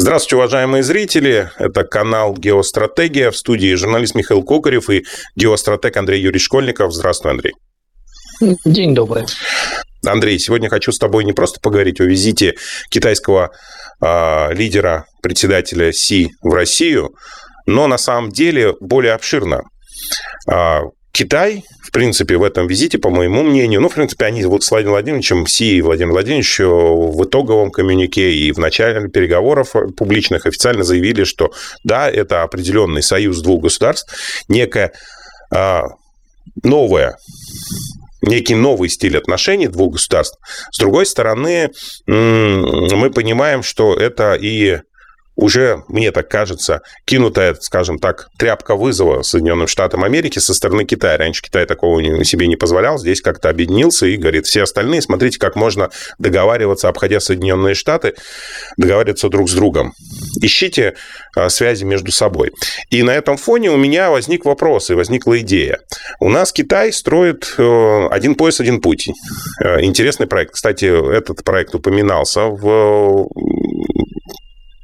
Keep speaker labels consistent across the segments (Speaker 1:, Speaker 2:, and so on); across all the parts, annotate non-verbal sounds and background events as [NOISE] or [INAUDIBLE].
Speaker 1: Здравствуйте, уважаемые зрители. Это канал «Геостратегия». В студии журналист Михаил Кокарев и геостратег Андрей Юрий Школьников. Здравствуй, Андрей.
Speaker 2: День добрый.
Speaker 1: Андрей, сегодня хочу с тобой не просто поговорить о визите китайского э, лидера, председателя Си в Россию, но на самом деле более обширно. Э, Китай, в принципе, в этом визите, по моему мнению, ну, в принципе, они вот с Владимиром Владимировичем, Си и Владимиром Владимировичем в итоговом коммюнике и в начале переговоров публичных официально заявили, что да, это определенный союз двух государств, некая а, новая некий новый стиль отношений двух государств. С другой стороны, мы понимаем, что это и уже, мне так кажется, кинутая, скажем так, тряпка вызова Соединенным Штатам Америки со стороны Китая. Раньше Китай такого себе не позволял, здесь как-то объединился и говорит, все остальные, смотрите, как можно договариваться, обходя Соединенные Штаты, договариваться друг с другом. Ищите а, связи между собой. И на этом фоне у меня возник вопрос и возникла идея. У нас Китай строит э, один пояс, один путь. Э, интересный проект. Кстати, этот проект упоминался в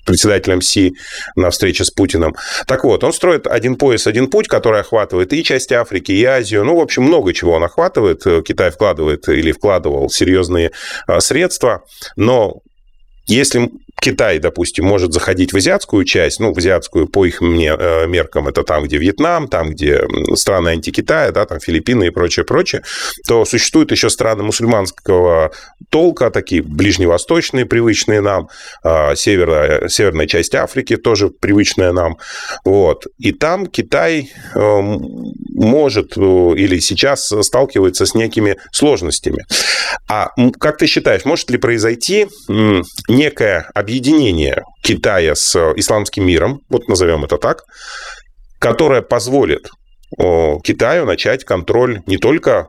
Speaker 1: председателем Си на встрече с Путиным. Так вот, он строит один пояс, один путь, который охватывает и часть Африки, и Азию. Ну, в общем, много чего он охватывает. Китай вкладывает или вкладывал серьезные а, средства. Но если Китай, допустим, может заходить в азиатскую часть, ну, в азиатскую по их э, меркам, это там, где Вьетнам, там, где страны антикитая, да, там Филиппины и прочее, прочее, то существуют еще страны мусульманского толка, такие ближневосточные, привычные нам, а, северная, северная часть Африки тоже привычная нам, вот. И там Китай э, может э, или сейчас сталкивается с некими сложностями. А как ты считаешь, может ли произойти некое объединение Китая с исламским миром, вот назовем это так, которое позволит Китаю начать контроль не только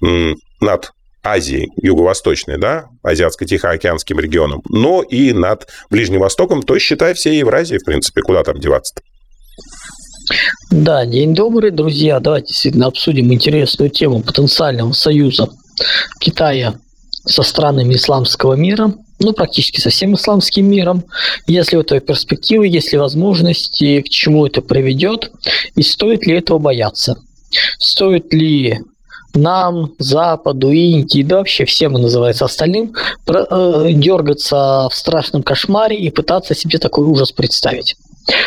Speaker 1: над Азией, юго-восточной, да, Азиатско-Тихоокеанским регионом, но и над Ближним Востоком, то есть, считай, всей Евразии, в принципе, куда там деваться-то.
Speaker 2: Да, день добрый, друзья. Давайте действительно обсудим интересную тему потенциального союза Китая со странами исламского мира, ну, практически со всем исламским миром, если у этого перспективы, есть ли возможности, к чему это приведет, и стоит ли этого бояться. Стоит ли нам, Западу, Индии, да вообще всем называется остальным, э, дергаться в страшном кошмаре и пытаться себе такой ужас представить.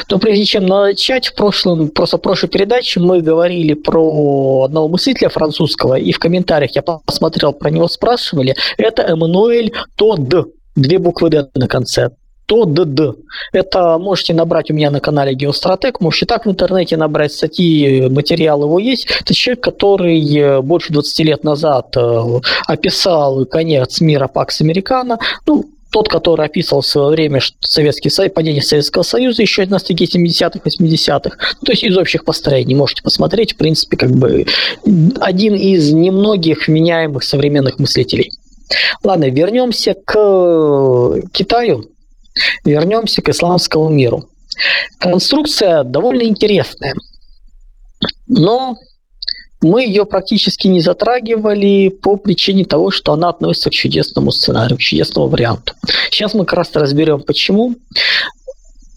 Speaker 2: Но прежде чем начать, в прошлом, просто в прошлой передаче мы говорили про одного мыслителя французского, и в комментариях я посмотрел, про него спрашивали. Это Эммануэль Тодд, две буквы «Д» на конце. ТОДД. Это можете набрать у меня на канале Геостратег, можете так в интернете набрать статьи, материал его есть. Это человек, который э, больше 20 лет назад э, описал конец мира Пакс Американо. Ну, тот, который описывал в свое время Советский Союз, падение Советского Союза еще на стыке 70-х, 80-х. Ну, то есть из общих построений можете посмотреть, в принципе, как бы один из немногих вменяемых современных мыслителей. Ладно, вернемся к Китаю, вернемся к исламскому миру. Конструкция довольно интересная, но мы ее практически не затрагивали по причине того, что она относится к чудесному сценарию, к чудесному варианту. Сейчас мы как раз разберем, почему.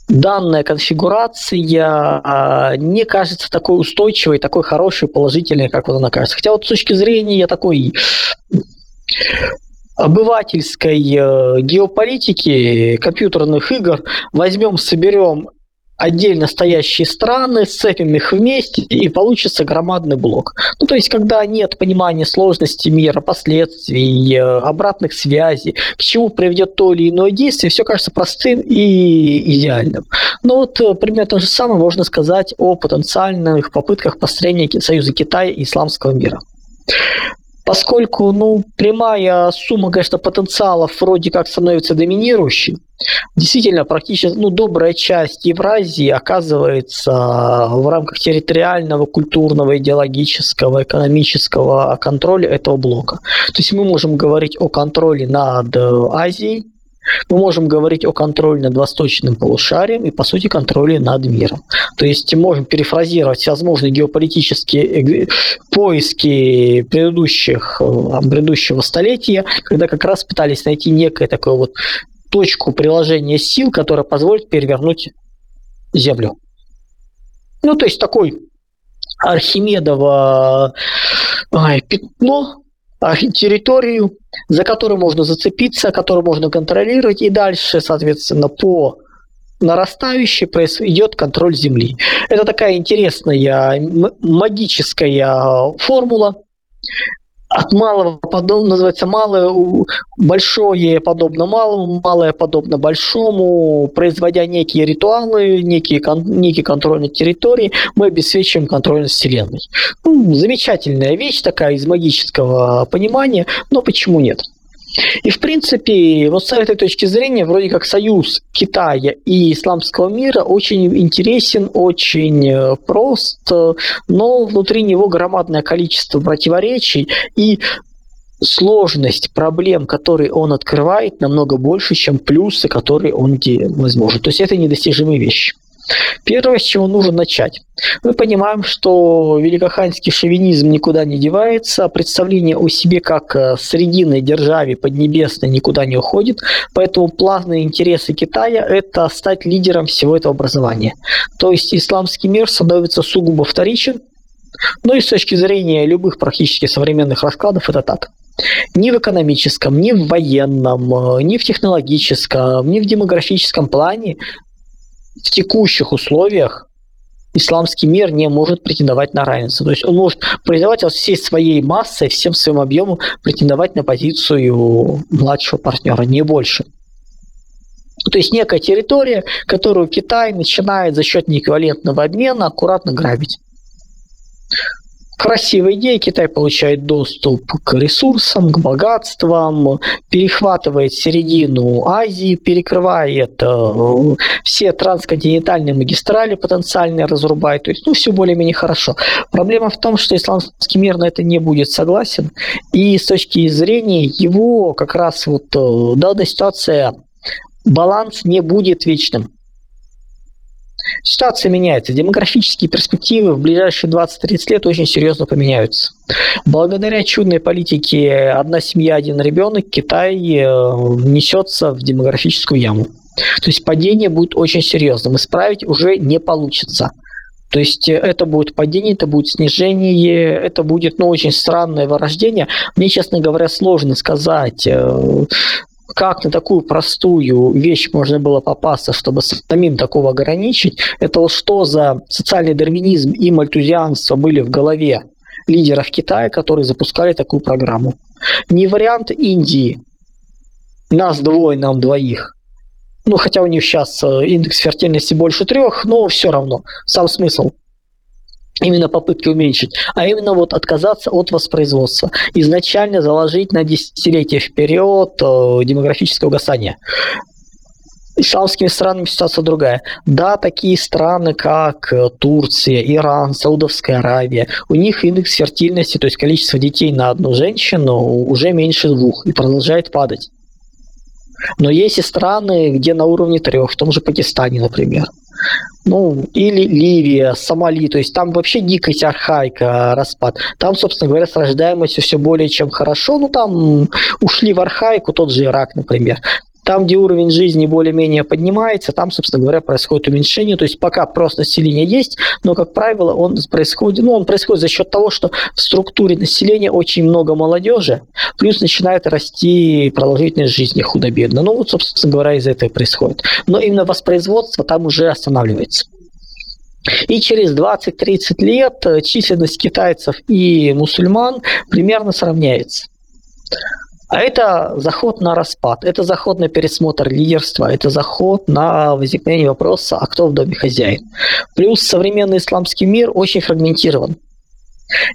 Speaker 2: Данная конфигурация а, не кажется такой устойчивой, такой хорошей, положительной, как вот она кажется. Хотя вот с точки зрения такой обывательской э, геополитики, компьютерных игр, возьмем, соберем отдельно стоящие страны, сцепим их вместе, и получится громадный блок. Ну, то есть, когда нет понимания сложности мира, последствий, э, обратных связей, к чему приведет то или иное действие, все кажется простым и идеальным. Но вот э, примерно то же самое можно сказать о потенциальных попытках построения союза Китая и исламского мира. Поскольку, ну, прямая сумма, конечно, потенциалов вроде как становится доминирующей, действительно, практически, ну, добрая часть Евразии оказывается в рамках территориального, культурного, идеологического, экономического контроля этого блока. То есть мы можем говорить о контроле над Азией, мы можем говорить о контроле над восточным полушарием и, по сути, контроле над миром. То есть можем перефразировать всевозможные геополитические поиски предыдущих, э, предыдущего столетия, когда как раз пытались найти некое такое вот точку приложения сил, которая позволит перевернуть Землю. Ну, то есть такой Архимедово ай, пятно, территорию, за которую можно зацепиться, которую можно контролировать, и дальше, соответственно, по нарастающей идет контроль Земли. Это такая интересная магическая формула, от малого подобно, называется малое, большое подобно малому, малое подобно большому, производя некие ритуалы, некие, некие контроль над территорией, мы обеспечиваем контроль над Вселенной. Ну, замечательная вещь такая из магического понимания, но почему нет? И, в принципе, вот с этой точки зрения, вроде как союз Китая и исламского мира очень интересен, очень э, прост, но внутри него громадное количество противоречий и сложность проблем, которые он открывает, намного больше, чем плюсы, которые он возможен. То есть это недостижимые вещи. Первое, с чего нужно начать. Мы понимаем, что великоханский шовинизм никуда не девается, представление о себе как э, срединной державе поднебесной никуда не уходит, поэтому плавные интересы Китая – это стать лидером всего этого образования. То есть исламский мир становится сугубо вторичен, но и с точки зрения любых практически современных раскладов это так. Ни в экономическом, ни в военном, э, ни в технологическом, ни в демографическом плане в текущих условиях исламский мир не может претендовать на равенство. То есть он может претендовать всей своей массой, всем своим объемом претендовать на позицию младшего партнера, не больше. То есть некая территория, которую Китай начинает за счет неэквивалентного обмена аккуратно грабить. Красивая идея, Китай получает доступ к ресурсам, к богатствам, перехватывает середину Азии, перекрывает э, все трансконтинентальные магистрали потенциально разрубает. То есть, ну, все более-менее хорошо. Проблема в том, что исламский мир на это не будет согласен. И с точки зрения его как раз вот э, данная ситуация, баланс не будет вечным. Ситуация меняется. Демографические перспективы в ближайшие 20-30 лет очень серьезно поменяются. Благодаря чудной политике «одна семья, один ребенок» Китай э, несется в демографическую яму. То есть падение будет очень серьезным. Исправить уже не получится. То есть э, это будет падение, это будет снижение, это будет ну, очень странное вырождение. Мне, честно говоря, сложно сказать, э, как на такую простую вещь можно было попасться, чтобы самим такого ограничить, это что за социальный дарвинизм и мальтузианство были в голове лидеров Китая, которые запускали такую программу. Не вариант Индии, нас двое, нам двоих. Ну, хотя у них сейчас э, индекс фертильности больше трех, но все равно, сам смысл именно попытки уменьшить, а именно вот отказаться от воспроизводства. Изначально заложить на десятилетия вперед э, демографическое угасание. Исламскими странами ситуация другая. Да, такие страны, как э, Турция, Иран, Саудовская Аравия, у них индекс фертильности, то есть количество детей на одну женщину уже меньше двух и продолжает падать. Но есть и страны, где на уровне трех, в том же Пакистане, например ну, или Ливия, Сомали, то есть там вообще дикость, архаика, распад. Там, собственно говоря, с рождаемостью все более чем хорошо, ну, там ушли в архаику, тот же Ирак, например. Там, где уровень жизни более-менее поднимается, там, собственно говоря, происходит уменьшение. То есть пока просто население есть, но, как правило, он происходит, ну, он происходит за счет того, что в структуре населения очень много молодежи, плюс начинает расти продолжительность жизни худо-бедно. Ну, вот, собственно говоря, из-за этого происходит. Но именно воспроизводство там уже останавливается. И через 20-30 лет численность китайцев и мусульман примерно сравняется. А это заход на распад, это заход на пересмотр лидерства, это заход на возникновение вопроса, а кто в доме хозяин. Плюс современный исламский мир очень фрагментирован.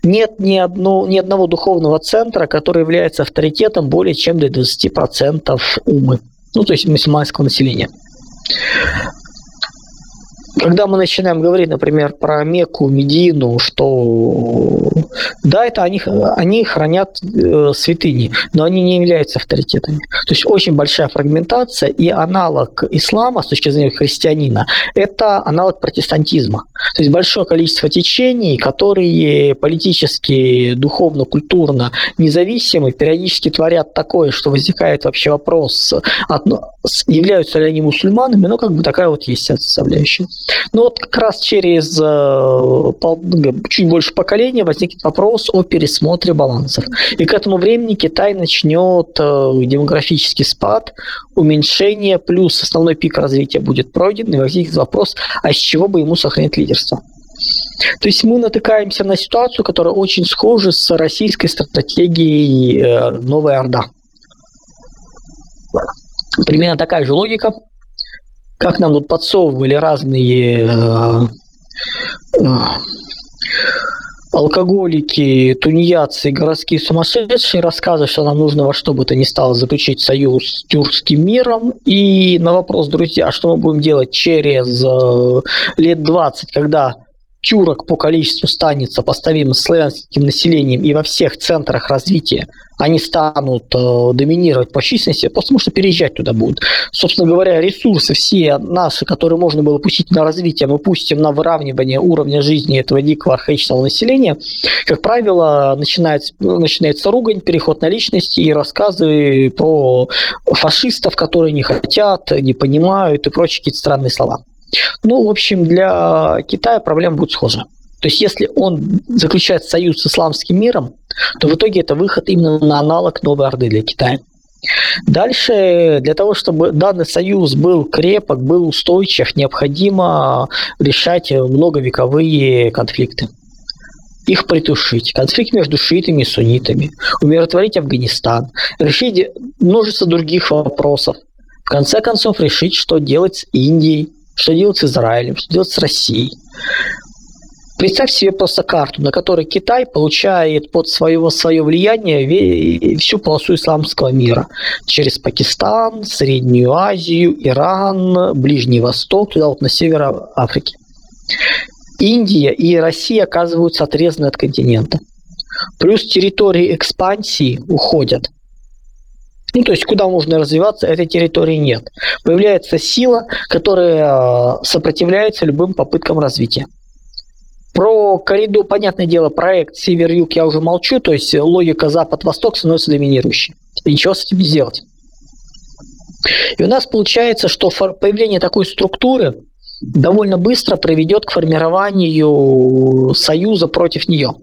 Speaker 2: Нет ни, одно, ни одного духовного центра, который является авторитетом более чем до 20% умы, ну то есть мусульманского населения. Когда мы начинаем говорить, например, про Мекку, Медину, что да, это они, они хранят э, святыни, но они не являются авторитетами. То есть очень большая фрагментация и аналог ислама с точки зрения христианина – это аналог протестантизма. То есть большое количество течений, которые политически, духовно, культурно независимы, периодически творят такое, что возникает вообще вопрос, являются ли они мусульманами, но как бы такая вот есть составляющая. Но вот как раз через э, чуть больше поколения возникнет вопрос о пересмотре балансов. И к этому времени Китай начнет э, демографический спад, уменьшение, плюс основной пик развития будет пройден, и возникнет вопрос, а с чего бы ему сохранить лидерство. То есть мы натыкаемся на ситуацию, которая очень схожа с российской стратегией э, «Новая Орда». Примерно такая же логика, как нам тут подсовывали разные э, э, алкоголики, тунеядцы, городские сумасшедшие рассказывают, что нам нужно во что бы то ни стало заключить союз с тюркским миром. И на вопрос, друзья, что мы будем делать через э, лет 20, когда тюрок по количеству станет сопоставим с славянским населением и во всех центрах развития они станут э, доминировать по численности, потому что переезжать туда будут. Собственно говоря, ресурсы все наши, которые можно было пустить на развитие, мы пустим на выравнивание уровня жизни этого дикого архаичного населения. Как правило, начинается, начинается ругань, переход на личности и рассказы про фашистов, которые не хотят, не понимают и прочие какие-то странные слова. Ну, в общем, для Китая проблема будет схожа. То есть, если он заключает союз с исламским миром, то в итоге это выход именно на аналог Новой Орды для Китая. Дальше, для того, чтобы данный союз был крепок, был устойчив, необходимо решать многовековые конфликты. Их притушить. Конфликт между шиитами и суннитами. Умиротворить Афганистан. Решить множество других вопросов. В конце концов, решить, что делать с Индией, что делать с Израилем, что делать с Россией. Представь себе просто карту, на которой Китай получает под своего, свое влияние всю полосу исламского мира. Через Пакистан, Среднюю Азию, Иран, Ближний Восток, туда вот на север Африки. Индия и Россия оказываются отрезаны от континента. Плюс территории экспансии уходят. Ну, то есть, куда можно развиваться, этой территории нет. Появляется сила, которая э, сопротивляется любым попыткам развития. Про коридор, понятное дело, проект север-юг я уже молчу, то есть логика запад-восток становится доминирующей. И ничего с этим не сделать. И у нас получается, что появление такой структуры довольно быстро приведет к формированию союза против нее.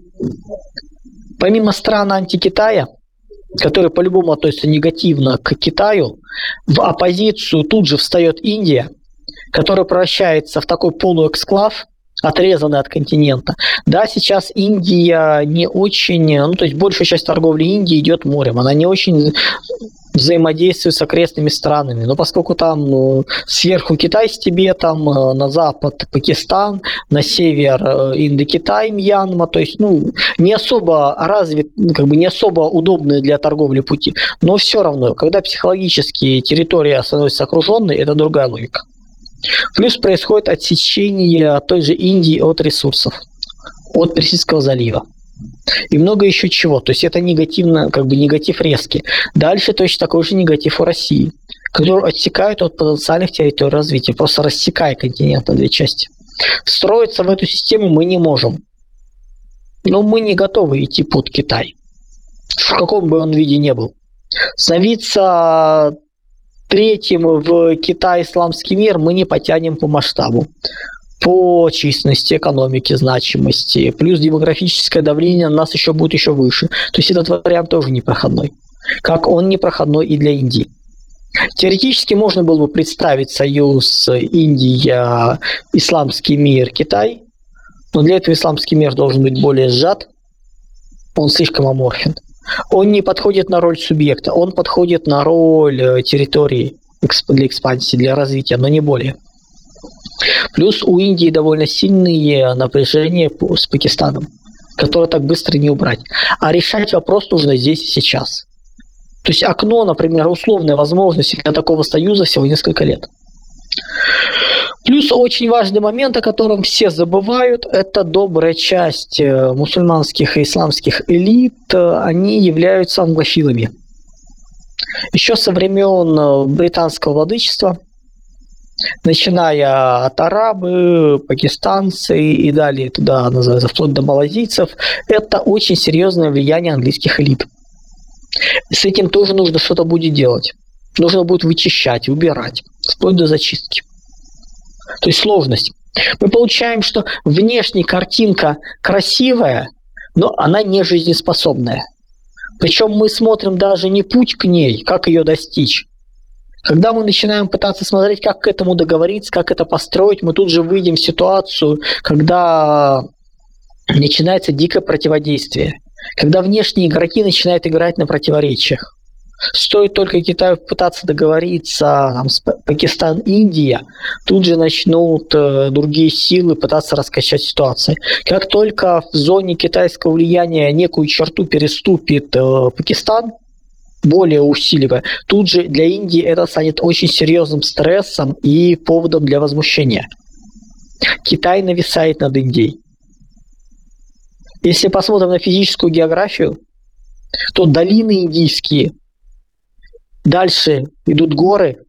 Speaker 2: Помимо стран антикитая, которые по-любому относятся негативно к Китаю, в оппозицию тут же встает Индия, которая превращается в такой полуэксклав, отрезанный от континента. Да, сейчас Индия не очень, ну то есть большая часть торговли Индии идет морем, она не очень взаимодействует с окрестными странами. Но поскольку там ну, сверху Китай с Тибетом, э, на запад Пакистан, на север э, Индокитай, Мьянма, то есть ну, не особо развит, ну, как бы не особо удобные для торговли пути. Но все равно, когда психологически территория становится окруженной, это другая логика. Плюс происходит отсечение той же Индии от ресурсов, от Персидского залива. И много еще чего. То есть это негативно, как бы негатив резкий. Дальше точно такой же негатив у России, который отсекает от потенциальных территорий развития, просто рассекая континент на две части. Встроиться в эту систему мы не можем. Но мы не готовы идти под Китай. В каком бы он виде не был. Становиться третьим в Китай исламский мир мы не потянем по масштабу по численности экономики, значимости, плюс демографическое давление на нас еще будет еще выше. То есть этот вариант тоже непроходной. Как он непроходной и для Индии. Теоретически можно было бы представить союз Индия, исламский мир, Китай, но для этого исламский мир должен быть более сжат, он слишком аморфен. Он не подходит на роль субъекта, он подходит на роль э, территории для экспансии, для развития, но не более. Плюс у Индии довольно сильные напряжения с Пакистаном, которые так быстро не убрать. А решать вопрос нужно здесь и сейчас. То есть окно, например, условная возможность для такого союза всего несколько лет. Плюс очень важный момент, о котором все забывают, это добрая часть э, мусульманских и исламских элит, они являются англофилами. Еще со времен э, британского владычества, начиная от арабы, пакистанцы и далее туда, называется, вплоть до малазийцев, это очень серьезное влияние английских элит. С этим тоже нужно что-то будет делать. Нужно будет вычищать, убирать, вплоть до зачистки. То есть сложность. Мы получаем, что внешняя картинка красивая, но она не жизнеспособная. Причем мы смотрим даже не путь к ней, как ее достичь. Когда мы начинаем пытаться смотреть, как к этому договориться, как это построить, мы тут же выйдем в ситуацию, когда начинается дикое противодействие. Когда внешние игроки начинают играть на противоречиях. Стоит только Китаю пытаться договориться там, с Пакистан, Индия, тут же начнут э, другие силы пытаться раскачать ситуацию. Как только в зоне китайского влияния некую черту переступит э, Пакистан, более усиливая, тут же для Индии это станет очень серьезным стрессом и поводом для возмущения. Китай нависает над Индией. Если посмотрим на физическую географию, то долины индийские Дальше идут горы,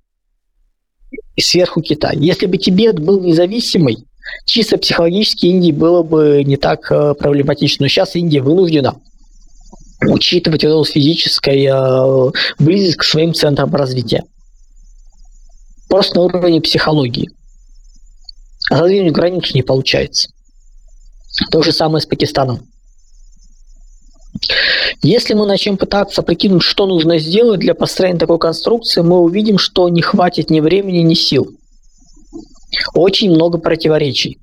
Speaker 2: и сверху Китай. Если бы Тибет был независимый, чисто психологически Индии было бы не так э, проблематично. Но сейчас Индия вынуждена учитывать эту физическую э, близость к своим центрам развития. Просто на уровне психологии. А задвинуть границу не получается. То же самое с Пакистаном. Если мы начнем пытаться прикинуть, что нужно сделать для построения такой конструкции, мы увидим, что не хватит ни времени, ни сил. Очень много противоречий.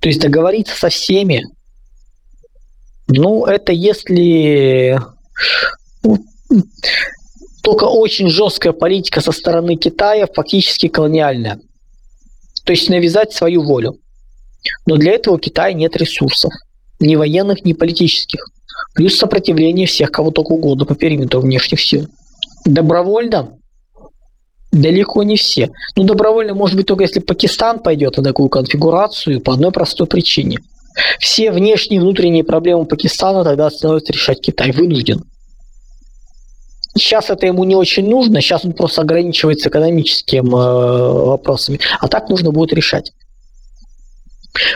Speaker 2: То есть договориться со всеми, ну, это если ну, только очень жесткая политика со стороны Китая, фактически колониальная. То есть навязать свою волю. Но для этого у Китая нет ресурсов. Ни военных, ни политических плюс сопротивление всех, кого только угодно по периметру внешних сил. Добровольно? Далеко не все. Ну, добровольно, может быть, только если Пакистан пойдет на такую конфигурацию по одной простой причине. Все внешние и внутренние проблемы Пакистана тогда становится решать Китай. Вынужден. Сейчас это ему не очень нужно, сейчас он просто ограничивается экономическими э, вопросами. А так нужно будет решать.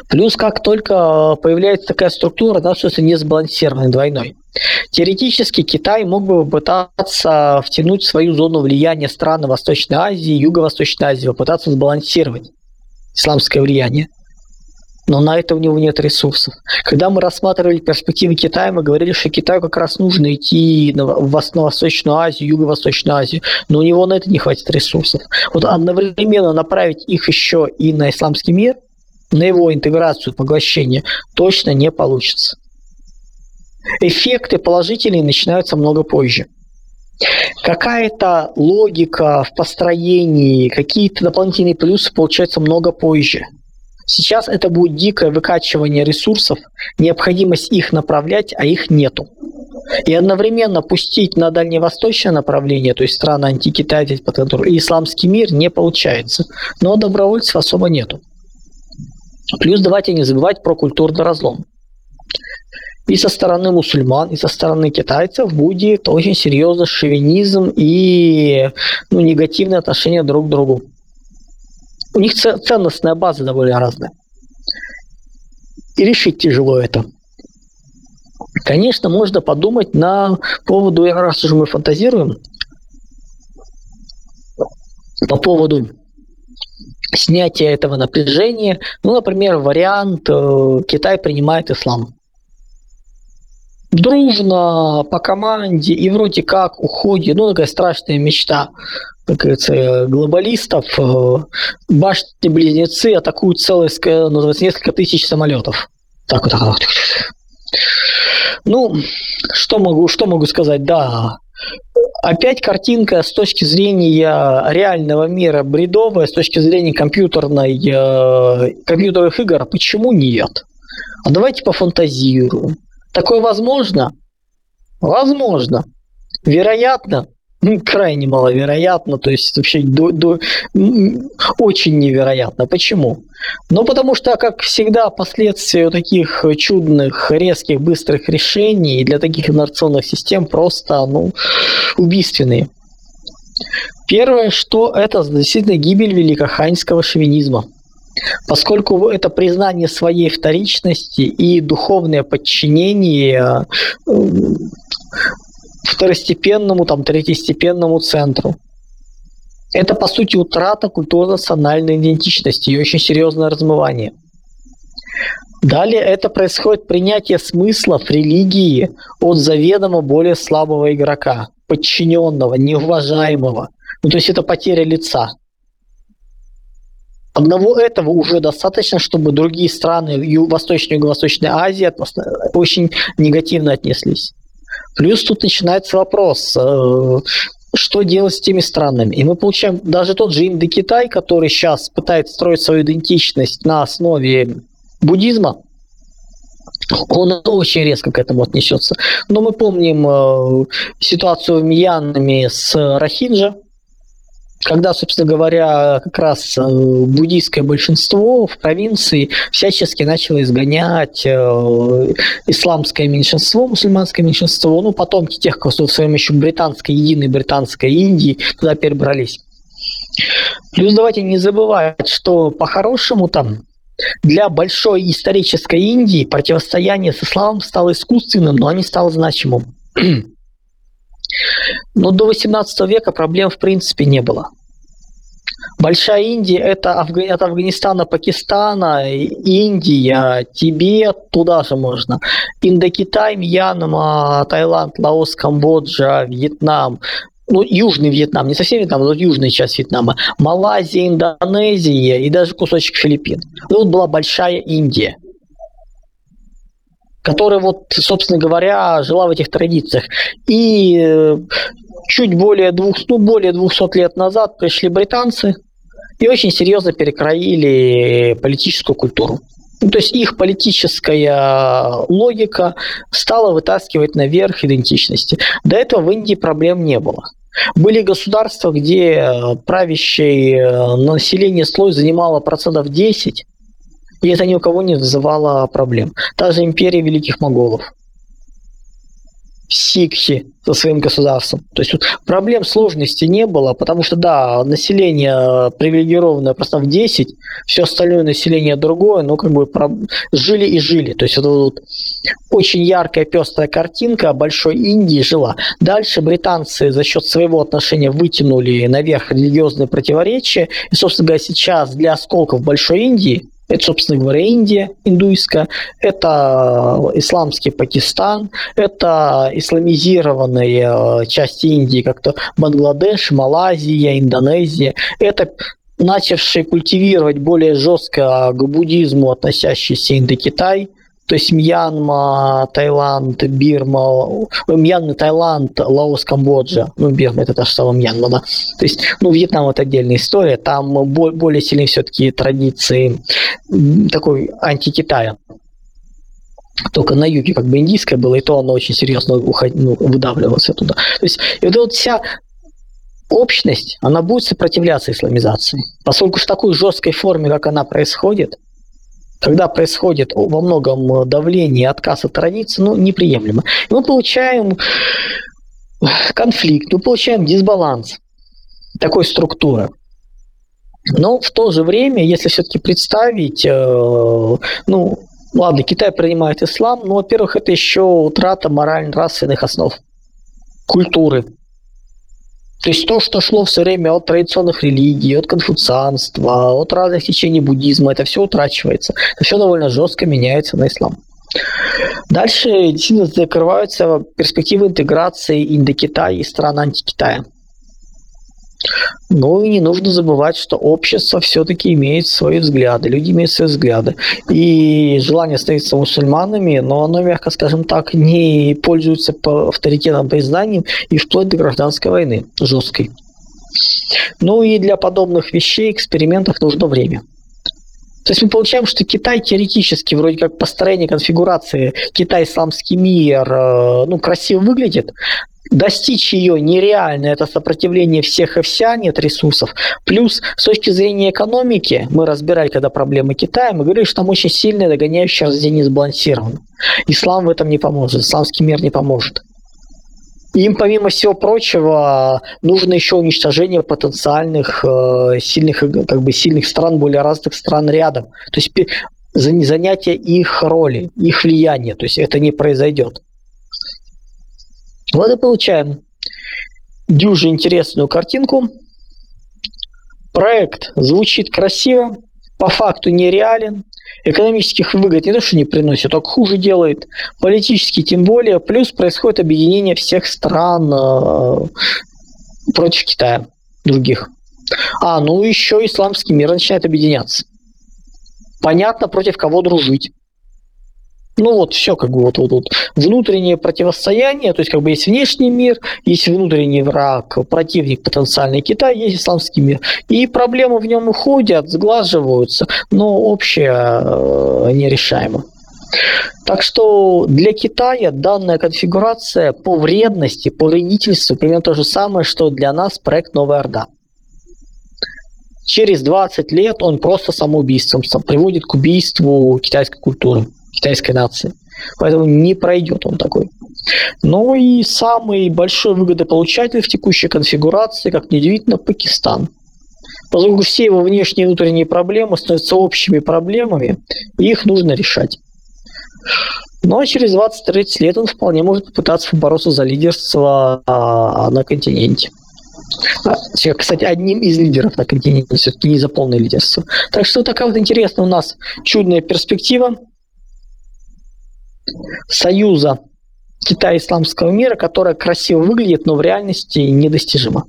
Speaker 2: Плюс, как только появляется такая структура, она все не сбалансированной двойной. Теоретически Китай мог бы попытаться втянуть в свою зону влияния страны Восточной Азии, Юго-Восточной Азии, попытаться сбалансировать исламское влияние. Но на это у него нет ресурсов. Когда мы рассматривали перспективы Китая, мы говорили, что Китаю как раз нужно идти в Восточную Азию, Юго-Восточную Азию, но у него на это не хватит ресурсов. Вот одновременно направить их еще и на исламский мир – на его интеграцию, поглощение точно не получится. Эффекты положительные начинаются много позже. Какая-то логика в построении, какие-то дополнительные плюсы получаются много позже. Сейчас это будет дикое выкачивание ресурсов, необходимость их направлять, а их нету. И одновременно пустить на дальневосточное направление, то есть страны антикитая, и исламский мир не получается. Но добровольцев особо нету. Плюс давайте не забывать про культурный разлом. И со стороны мусульман, и со стороны китайцев будет очень серьезный шовинизм и ну, негативное отношение друг к другу. У них ценностная база довольно разная. И решить тяжело это. Конечно, можно подумать на поводу, раз уже мы фантазируем, по поводу снятия этого напряжения. Ну, например, вариант э, Китай принимает ислам. Дружно, по команде, и вроде как уходит, ну, такая страшная мечта, как говорится, глобалистов. Э, башни-близнецы атакуют целое, называется, несколько тысяч самолетов. Так вот, так вот. Ну, что могу, что могу сказать? Да, Опять картинка с точки зрения реального мира бредовая, с точки зрения компьютерной, э, компьютерных игр. Почему нет? А давайте пофантазируем. Такое возможно? Возможно. Вероятно? Ну, крайне маловероятно, то есть вообще до, до, очень невероятно. Почему? Ну, потому что, как всегда, последствия таких чудных, резких, быстрых решений для таких инерционных систем просто, ну, убийственные. Первое, что это действительно гибель великоханьского шовинизма. Поскольку это признание своей вторичности и духовное подчинение э, второстепенному, там, третьестепенному центру. Это, по сути, утрата культурно-национальной идентичности и очень серьезное размывание. Далее это происходит принятие смыслов религии от заведомо более слабого игрока, подчиненного, неуважаемого. Ну, то есть это потеря лица. Одного этого уже достаточно, чтобы другие страны Восточной и Юго-Восточной Азии очень негативно отнеслись. Плюс тут начинается вопрос, э, что делать с теми странами. И мы получаем даже тот же Индокитай, который сейчас пытается строить свою идентичность на основе буддизма, он очень резко к этому отнесется. Но мы помним э, ситуацию в Мьянме с Рахинджа, когда, собственно говоря, как раз э, буддийское большинство в провинции всячески начало изгонять э, исламское меньшинство, мусульманское меньшинство, ну, потомки тех, кто в своем еще британской, единой британской Индии туда перебрались. Плюс давайте не забывать, что по-хорошему там для большой исторической Индии противостояние с исламом стало искусственным, но не стало значимым. Но до 18 века проблем в принципе не было. Большая Индия – это от Афганистана, Пакистана, Индия, Тибет, туда же можно. Индокитай, Мьянма, Таиланд, Лаос, Камбоджа, Вьетнам, ну, Южный Вьетнам, не совсем Вьетнам, но южная часть Вьетнама, Малайзия, Индонезия и даже кусочек Филиппин. Ну, вот была большая Индия которая вот, собственно говоря, жила в этих традициях. И э, чуть более двух, ну, более 200 лет назад пришли британцы и очень серьезно перекроили политическую культуру. Ну, то есть их политическая логика стала вытаскивать наверх идентичности. До этого в Индии проблем не было. Были государства, где правящее э, население слой занимало процентов 10, и это ни у кого не вызывало проблем. Та же империя великих моголов. Сикхи со своим государством. То есть вот проблем сложности не было, потому что, да, население привилегированное просто в 10, все остальное население другое, но как бы про... жили и жили. То есть это вот очень яркая пестрая картинка большой Индии жила. Дальше британцы за счет своего отношения вытянули наверх религиозные противоречия. И, собственно говоря, сейчас для осколков большой Индии это, собственно говоря, Индия индуйская, это исламский Пакистан, это исламизированные э, части Индии, как-то Бангладеш, Малайзия, Индонезия. Это начавшие культивировать более жестко к буддизму относящийся Индокитай – то есть Мьянма, Таиланд, Бирма, Мьянма, Таиланд, Лаос, Камбоджа, ну, Бирма это та же самая Мьянма, да. То есть, ну, Вьетнам это отдельная история, там более сильные все-таки традиции такой антикитая. Только на юге как бы индийское было, и то оно очень серьезно уход... ну, выдавливалось оттуда. То есть, и вот вся общность, она будет сопротивляться исламизации. Поскольку в такой жесткой форме, как она происходит, когда происходит во многом давление, отказ от традиции, ну, неприемлемо. И мы получаем конфликт, мы получаем дисбаланс такой структуры. Но в то же время, если все-таки представить, э, ну, ладно, Китай принимает ислам, но, во-первых, это еще утрата морально-нравственных основ культуры, то есть то, что шло все время от традиционных религий, от конфуцианства, от разных течений буддизма, это все утрачивается. Все довольно жестко меняется на ислам. Дальше действительно закрываются перспективы интеграции Индокитая и стран антикитая. Но и не нужно забывать, что общество все-таки имеет свои взгляды, люди имеют свои взгляды. И желание становиться мусульманами, но оно, мягко скажем так, не пользуется по авторитетным признанием и вплоть до гражданской войны жесткой. Ну и для подобных вещей, экспериментов нужно время. То есть мы получаем, что Китай теоретически, вроде как построение конфигурации Китай-исламский мир, э, ну, красиво выглядит, достичь ее нереально, это сопротивление всех и вся, нет ресурсов. Плюс, с точки зрения экономики, мы разбирали, когда проблемы Китая, мы говорили, что там очень сильное догоняющее рождение сбалансировано. Ислам в этом не поможет, исламский мир не поможет. Им, помимо всего прочего, нужно еще уничтожение потенциальных э, сильных, как бы, сильных стран, более развитых стран рядом. То есть занятие их роли, их влияния. То есть это не произойдет. Вот и получаем дюже интересную картинку. Проект звучит красиво, по факту нереален, экономических выгод не то, что не приносит, только хуже делает, политически тем более, плюс происходит объединение всех стран э, против Китая, других. А, ну еще исламский мир начинает объединяться. Понятно, против кого дружить. Ну вот все как бы вот, вот, вот внутреннее противостояние, то есть как бы есть внешний мир, есть внутренний враг, противник потенциальный Китай, есть исламский мир. И проблемы в нем уходят, сглаживаются, но общее э, нерешаемо. Так что для Китая данная конфигурация по вредности, по вредительству примерно то же самое, что для нас проект Новая Орда. Через 20 лет он просто самоубийством приводит к убийству китайской культуры китайской нации. Поэтому не пройдет он такой. Но и самый большой выгодополучатель в текущей конфигурации, как неудивительно, Пакистан. Поскольку все его внешние и внутренние проблемы становятся общими проблемами, и их нужно решать. Но через 20-30 лет он вполне может попытаться побороться за лидерство а, на континенте. А, кстати, одним из лидеров на континенте, все-таки не за полное лидерство. Так что такая вот интересная у нас чудная перспектива союза Китая исламского мира, которая красиво выглядит, но в реальности недостижима.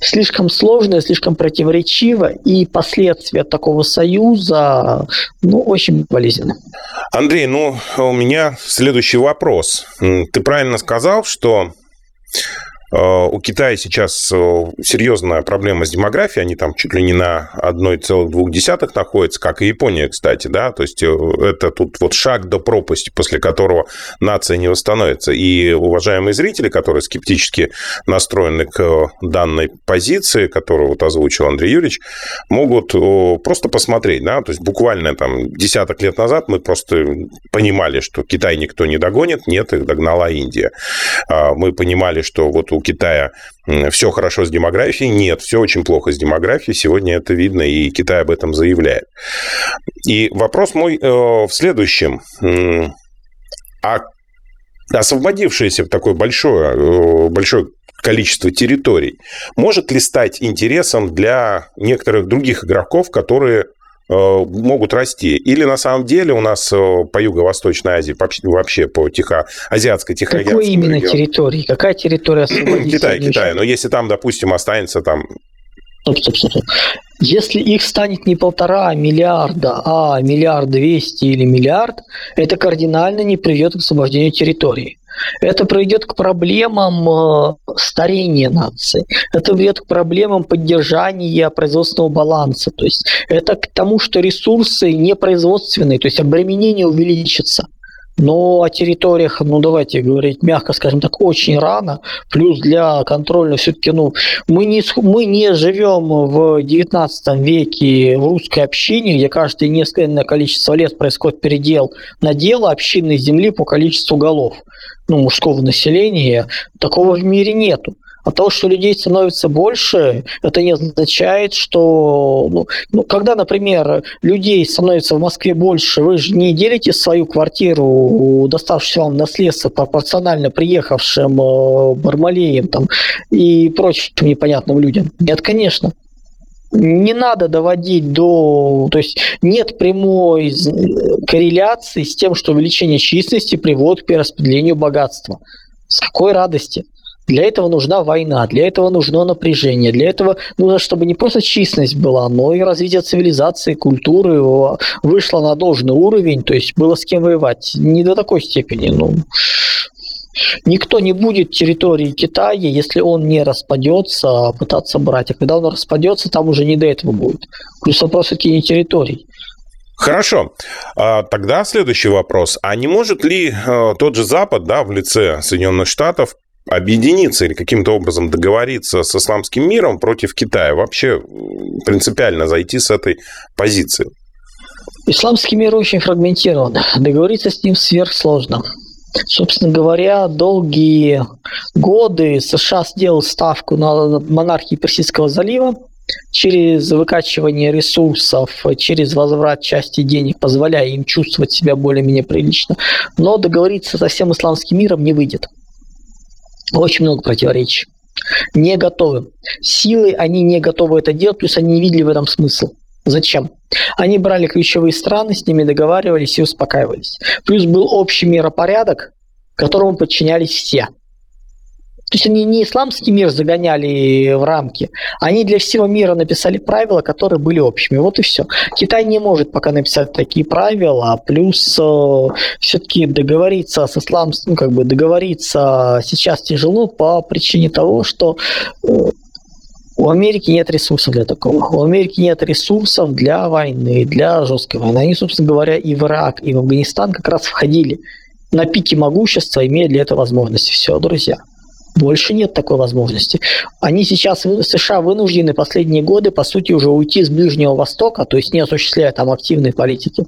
Speaker 2: Слишком сложная, слишком противоречиво, и последствия такого союза ну, очень болезненны.
Speaker 1: Андрей, ну, у меня следующий вопрос. Ты правильно сказал, что у Китая сейчас э, серьезная проблема с демографией, они там чуть ли не на 1,2 находятся, как и Япония, кстати, да, то есть э, это тут вот шаг до пропасти, после которого нация не восстановится. И уважаемые зрители, которые скептически настроены к данной позиции, которую вот озвучил Андрей Юрьевич, могут просто посмотреть, да, то есть буквально там десяток лет назад мы просто понимали, что Китай никто не догонит, нет, их догнала Индия. А мы понимали, что вот у Китая все хорошо с демографией. Нет, все очень плохо с демографией. Сегодня это видно, и Китай об этом заявляет. И вопрос мой э, в следующем. А освободившееся такое большое, э, большое количество территорий может ли стать интересом для некоторых других игроков, которые могут расти? Или на самом деле у нас э, по Юго-Восточной Азии, вообще по Тихо... азиатской Тихоокеанской
Speaker 2: Какой именно региону? территории? Какая территория [CLEARS THROAT]
Speaker 1: Китай, Китай. Но если там, допустим, останется там...
Speaker 2: Стоп, стоп, стоп. Если их станет не полтора миллиарда, а миллиард двести или миллиард, это кардинально не приведет к освобождению территории. Это приведет к проблемам э, старения нации. Это приведет к проблемам поддержания производственного баланса. То есть это к тому, что ресурсы не производственные, то есть обременение увеличится. Но о территориях, ну давайте говорить мягко, скажем так, очень рано. Плюс для контроля все-таки, ну, мы не, мы не живем в 19 веке в русской общине, где каждое несколько количество лет происходит передел на дело общинной земли по количеству голов ну, мужского населения, такого в мире нету. А то, что людей становится больше, это не означает, что... Ну, ну, когда, например, людей становится в Москве больше, вы же не делите свою квартиру, доставшуюся вам наследство, пропорционально приехавшим э, Бармалеем там, и прочим непонятным людям. Нет, конечно не надо доводить до... То есть нет прямой корреляции с тем, что увеличение численности приводит к перераспределению богатства. С какой радости? Для этого нужна война, для этого нужно напряжение, для этого нужно, чтобы не просто численность была, но и развитие цивилизации, культуры вышло на должный уровень, то есть было с кем воевать. Не до такой степени, ну, Никто не будет территории Китая, если он не распадется, а пытаться брать. А когда он распадется, там уже не до этого будет. Плюс вопрос все-таки не территорий.
Speaker 1: Хорошо. А, тогда следующий вопрос. А не может ли э, тот же Запад, да, в лице Соединенных Штатов, объединиться или каким-то образом договориться с исламским миром против Китая? Вообще принципиально зайти с этой позиции?
Speaker 2: Исламский мир очень фрагментирован. Договориться с ним сверхсложно. Собственно говоря, долгие годы США сделал ставку на монархии Персидского залива, через выкачивание ресурсов, через возврат части денег, позволяя им чувствовать себя более-менее прилично. Но договориться со всем исламским миром не выйдет. Очень много противоречий. Не готовы. Силы они не готовы это делать, плюс они не видели в этом смысл. Зачем? Они брали ключевые страны, с ними договаривались и успокаивались. Плюс был общий миропорядок, которому подчинялись все. То есть они не исламский мир загоняли в рамки, они для всего мира написали правила, которые были общими. Вот и все. Китай не может пока написать такие правила, плюс э, все-таки договориться с исламским, ну как бы договориться сейчас тяжело по причине того, что э, у Америки нет ресурсов для такого. У Америки нет ресурсов для войны, для жесткой войны. Они, собственно говоря, и в Ирак, и в Афганистан как раз входили на пике могущества, имея для этого возможности. Все, друзья. Больше нет такой возможности. Они сейчас, США, вынуждены последние годы, по сути, уже уйти с Ближнего Востока, то есть не осуществляя там активной политики.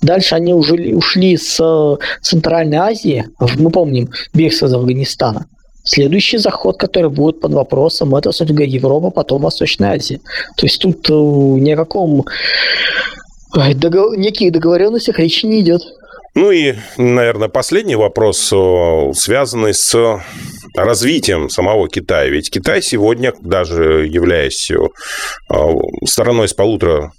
Speaker 2: Дальше они уже ушли с э, Центральной Азии, мы помним, бегство из Афганистана. Следующий заход, который будет под вопросом, это, собственно говоря, Европа, потом Восточная Азия. То есть тут э, ни о каком договор... неких договоренностях речи не идет.
Speaker 1: Ну и, наверное, последний вопрос, э, связанный с развитием самого Китая. Ведь Китай сегодня, даже являясь э, стороной с полутора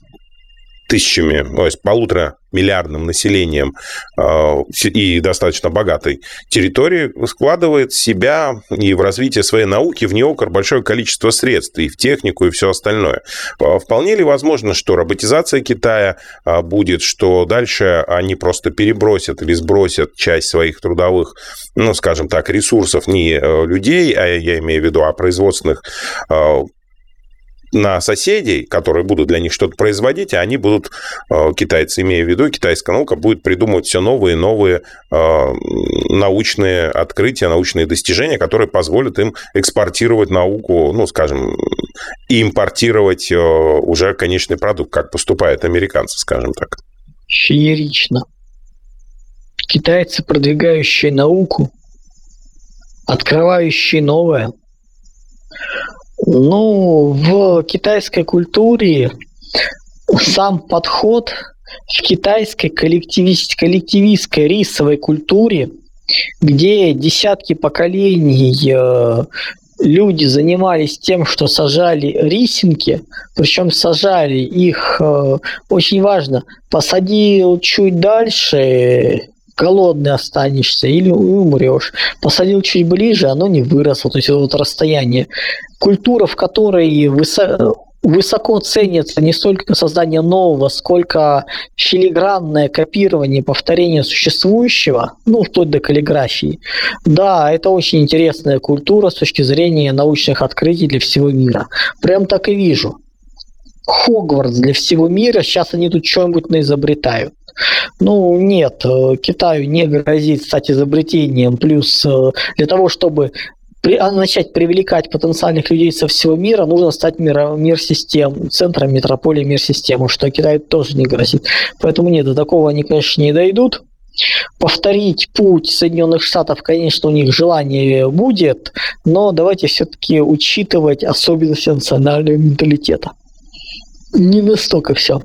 Speaker 1: тысячами, то есть полутора миллиардным населением э, и достаточно богатой территории, складывает себя и в развитие своей науки в неокр большое количество средств, и в технику, и все остальное. Э, вполне ли возможно, что роботизация Китая э, будет, что дальше они просто перебросят или сбросят часть своих трудовых, ну, скажем так, ресурсов не людей, а я имею в виду, а производственных на соседей, которые будут для них что-то производить, а они будут, э, китайцы, имея в виду, китайская наука будет придумывать все новые и новые э, научные открытия, научные достижения, которые позволят им экспортировать науку, ну, скажем, и импортировать э, уже конечный продукт, как поступают американцы, скажем так.
Speaker 2: Феерично. Китайцы, продвигающие науку, открывающие новое – ну, в китайской культуре сам подход в китайской коллективист, коллективистской рисовой культуре, где десятки поколений э, люди занимались тем, что сажали рисинки, причем сажали их, э, очень важно, посадил чуть дальше, голодный останешься или умрешь. Посадил чуть ближе, оно не выросло. То есть вот расстояние. Культура, в которой высо высоко ценится не столько создание нового, сколько филигранное копирование, повторение существующего, ну, вплоть до каллиграфии. Да, это очень интересная культура с точки зрения научных открытий для всего мира. Прям так и вижу. Хогвартс для всего мира, сейчас они тут что-нибудь наизобретают. Ну, нет, э, Китаю не грозит стать изобретением. Плюс э, для того, чтобы при, а, начать привлекать потенциальных людей со всего мира, нужно стать мир, мир систем, центром метрополии мир системы, что Китаю тоже не грозит. Поэтому нет, до такого они, конечно, не дойдут. Повторить путь Соединенных Штатов, конечно, у них желание будет, но давайте все-таки учитывать особенности национального менталитета. Не настолько все.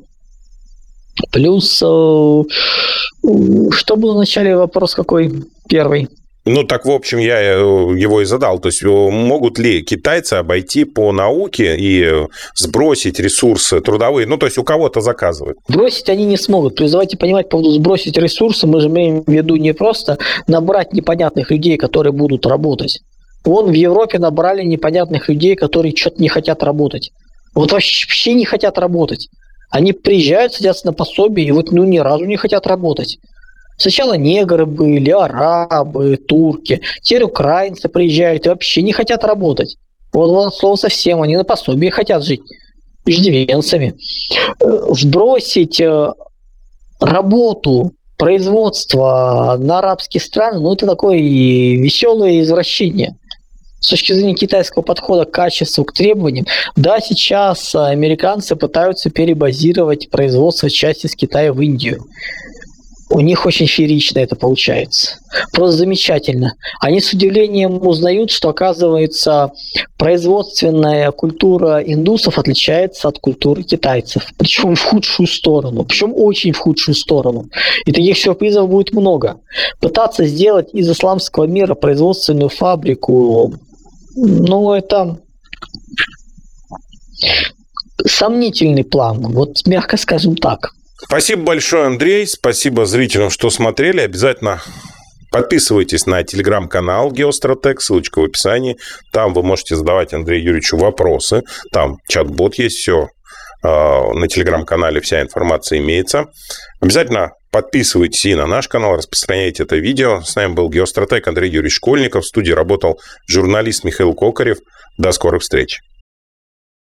Speaker 2: Плюс, э, что был в начале вопрос какой первый?
Speaker 1: Ну, так, в общем, я э, его и задал. То есть, э, могут ли китайцы обойти по науке и сбросить ресурсы трудовые? Ну, то есть, у кого-то заказывать?
Speaker 2: Бросить они не смогут. То есть, давайте понимать, по поводу сбросить ресурсы, мы же имеем в виду не просто набрать непонятных людей, которые будут работать. Вон в Европе набрали непонятных людей, которые что-то не хотят работать. Вот вообще не хотят работать. Они приезжают, садятся на пособие и вот ну ни разу не хотят работать. Сначала негры были, арабы, турки. Теперь украинцы приезжают и вообще не хотят работать. Вот, вот слово совсем, они на пособие хотят жить иждивенцами. Э, сбросить э, работу производство на арабские страны, ну, это такое веселое извращение с точки зрения китайского подхода к качеству, к требованиям, да, сейчас американцы пытаются перебазировать производство части с Китая в Индию. У них очень феерично это получается. Просто замечательно. Они с удивлением узнают, что, оказывается, производственная культура индусов отличается от культуры китайцев. Причем в худшую сторону. Причем очень в худшую сторону. И таких сюрпризов будет много. Пытаться сделать из исламского мира производственную фабрику, ну, это сомнительный план. Вот мягко скажем так.
Speaker 1: Спасибо большое, Андрей. Спасибо зрителям, что смотрели. Обязательно Подписывайтесь на телеграм-канал Геостратег, ссылочка в описании. Там вы можете задавать Андрею Юрьевичу вопросы. Там чат-бот есть, все. А, на телеграм-канале вся информация имеется. Обязательно подписывайтесь и на наш канал, распространяйте это видео. С нами был геостратег Андрей Юрьевич Школьников. В студии работал журналист Михаил Кокарев. До скорых встреч.